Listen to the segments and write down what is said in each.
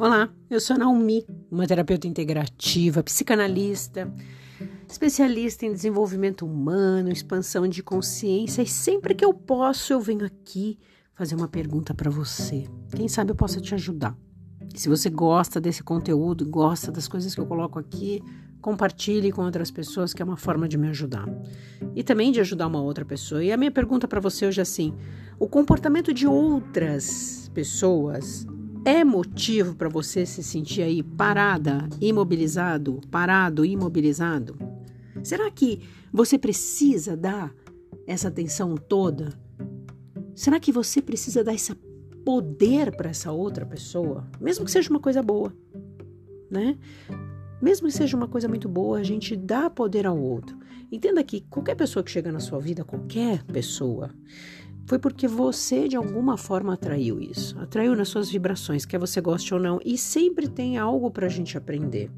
Olá, eu sou a Naomi, uma terapeuta integrativa, psicanalista, especialista em desenvolvimento humano, expansão de consciência e sempre que eu posso eu venho aqui fazer uma pergunta para você. Quem sabe eu possa te ajudar. E se você gosta desse conteúdo, gosta das coisas que eu coloco aqui, compartilhe com outras pessoas, que é uma forma de me ajudar. E também de ajudar uma outra pessoa. E a minha pergunta para você hoje é assim: o comportamento de outras pessoas é motivo para você se sentir aí parada, imobilizado, parado, imobilizado? Será que você precisa dar essa atenção toda? Será que você precisa dar esse poder para essa outra pessoa, mesmo que seja uma coisa boa, né? Mesmo que seja uma coisa muito boa, a gente dá poder ao outro. Entenda que qualquer pessoa que chega na sua vida, qualquer pessoa, foi porque você de alguma forma atraiu isso, atraiu nas suas vibrações, quer você goste ou não, e sempre tem algo para a gente aprender,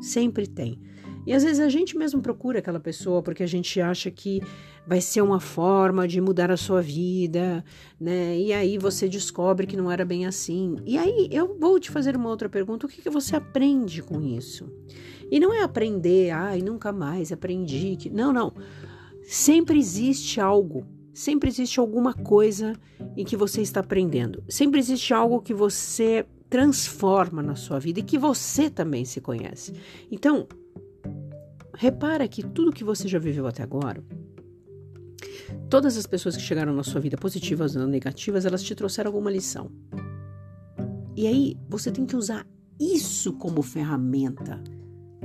sempre tem. E às vezes a gente mesmo procura aquela pessoa porque a gente acha que vai ser uma forma de mudar a sua vida, né? E aí você descobre que não era bem assim. E aí eu vou te fazer uma outra pergunta: o que, que você aprende com isso? E não é aprender, ai, nunca mais aprendi. Que... Não, não. Sempre existe algo sempre existe alguma coisa em que você está aprendendo. Sempre existe algo que você transforma na sua vida e que você também se conhece. Então, repara que tudo que você já viveu até agora, todas as pessoas que chegaram na sua vida, positivas ou negativas, elas te trouxeram alguma lição. E aí, você tem que usar isso como ferramenta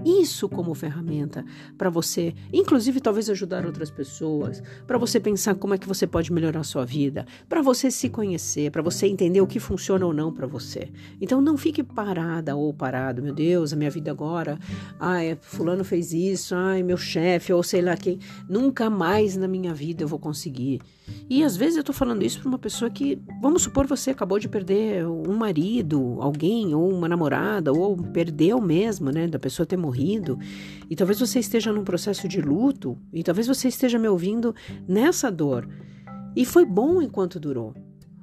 isso como ferramenta para você, inclusive talvez ajudar outras pessoas, para você pensar como é que você pode melhorar a sua vida, para você se conhecer, para você entender o que funciona ou não para você. Então não fique parada ou parado, meu Deus, a minha vida agora, ai, fulano fez isso, ai, meu chefe ou sei lá quem, nunca mais na minha vida eu vou conseguir. E às vezes eu tô falando isso para uma pessoa que, vamos supor, você acabou de perder um marido, alguém, ou uma namorada, ou perdeu mesmo, né, da pessoa ter morrido, e talvez você esteja num processo de luto, e talvez você esteja me ouvindo nessa dor. E foi bom enquanto durou,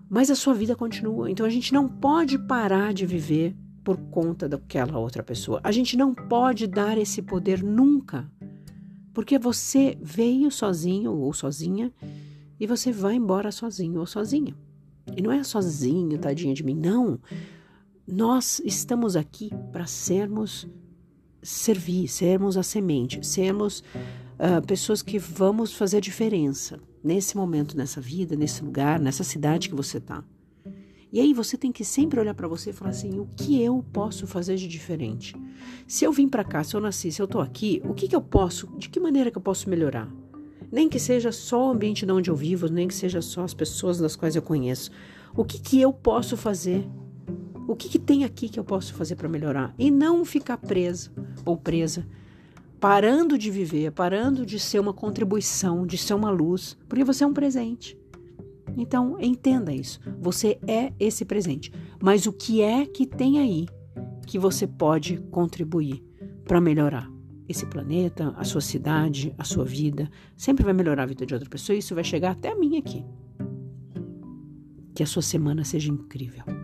mas a sua vida continua. Então a gente não pode parar de viver por conta daquela outra pessoa. A gente não pode dar esse poder nunca. Porque você veio sozinho ou sozinha e você vai embora sozinho ou sozinha. E não é sozinho, tadinha de mim, não. Nós estamos aqui para sermos servir, sermos a semente, sermos uh, pessoas que vamos fazer diferença nesse momento, nessa vida, nesse lugar, nessa cidade que você está. E aí você tem que sempre olhar para você e falar assim: o que eu posso fazer de diferente? Se eu vim para cá, se eu nasci, se eu estou aqui, o que, que eu posso, de que maneira que eu posso melhorar? Nem que seja só o ambiente de onde eu vivo, nem que seja só as pessoas das quais eu conheço. O que, que eu posso fazer o que, que tem aqui que eu posso fazer para melhorar? E não ficar preso ou presa, parando de viver, parando de ser uma contribuição, de ser uma luz, porque você é um presente. Então, entenda isso. Você é esse presente. Mas o que é que tem aí que você pode contribuir para melhorar? Esse planeta, a sua cidade, a sua vida, sempre vai melhorar a vida de outra pessoa e isso vai chegar até a mim aqui. Que a sua semana seja incrível.